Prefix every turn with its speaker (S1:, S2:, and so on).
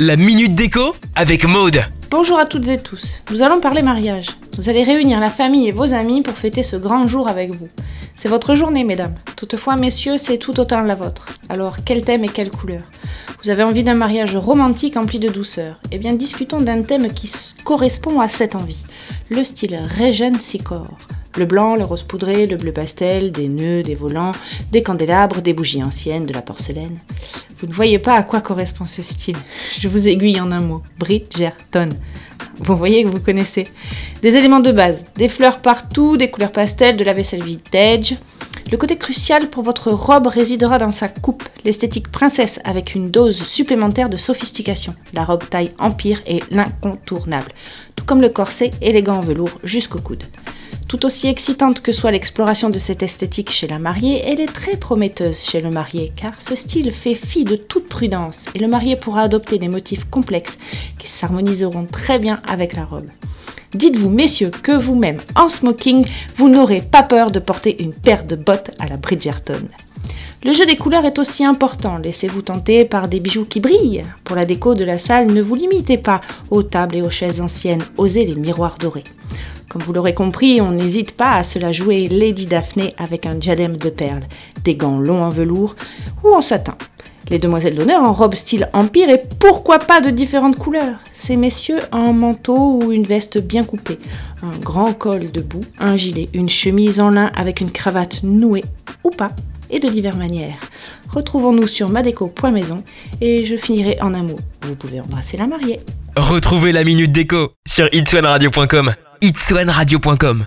S1: La minute déco avec Maude.
S2: Bonjour à toutes et tous. Nous allons parler mariage. Vous allez réunir la famille et vos amis pour fêter ce grand jour avec vous. C'est votre journée, mesdames. Toutefois, messieurs, c'est tout autant la vôtre. Alors, quel thème et quelle couleur? Vous avez envie d'un mariage romantique empli de douceur Eh bien, discutons d'un thème qui correspond à cette envie. Le style Régène Sicor. Le blanc, le rose poudré, le bleu pastel, des nœuds, des volants, des candélabres, des bougies anciennes, de la porcelaine. Vous ne voyez pas à quoi correspond ce style. Je vous aiguille en un mot. Bridgerton. Vous voyez que vous connaissez. Des éléments de base, des fleurs partout, des couleurs pastel, de la vaisselle vintage. Le côté crucial pour votre robe résidera dans sa coupe, l'esthétique princesse avec une dose supplémentaire de sophistication. La robe taille empire est l'incontournable, tout comme le corset élégant en velours jusqu'au coude. Tout aussi excitante que soit l'exploration de cette esthétique chez la mariée, elle est très prometteuse chez le marié, car ce style fait fi de toute prudence et le marié pourra adopter des motifs complexes qui s'harmoniseront très bien avec la robe. Dites-vous, messieurs, que vous-même, en smoking, vous n'aurez pas peur de porter une paire de bottes à la Bridgerton. Le jeu des couleurs est aussi important. Laissez-vous tenter par des bijoux qui brillent. Pour la déco de la salle, ne vous limitez pas aux tables et aux chaises anciennes. Osez les miroirs dorés. Comme vous l'aurez compris, on n'hésite pas à se la jouer Lady Daphné avec un diadème de perles, des gants longs en velours ou en satin. Les demoiselles d'honneur en robe style empire et pourquoi pas de différentes couleurs. Ces messieurs un manteau ou une veste bien coupée, un grand col de bout, un gilet, une chemise en lin avec une cravate nouée ou pas et de diverses manières. Retrouvons-nous sur madeco.maison et je finirai en un mot. Vous pouvez embrasser la mariée.
S1: Retrouvez la minute déco sur itswanradio.com. itswanradio.com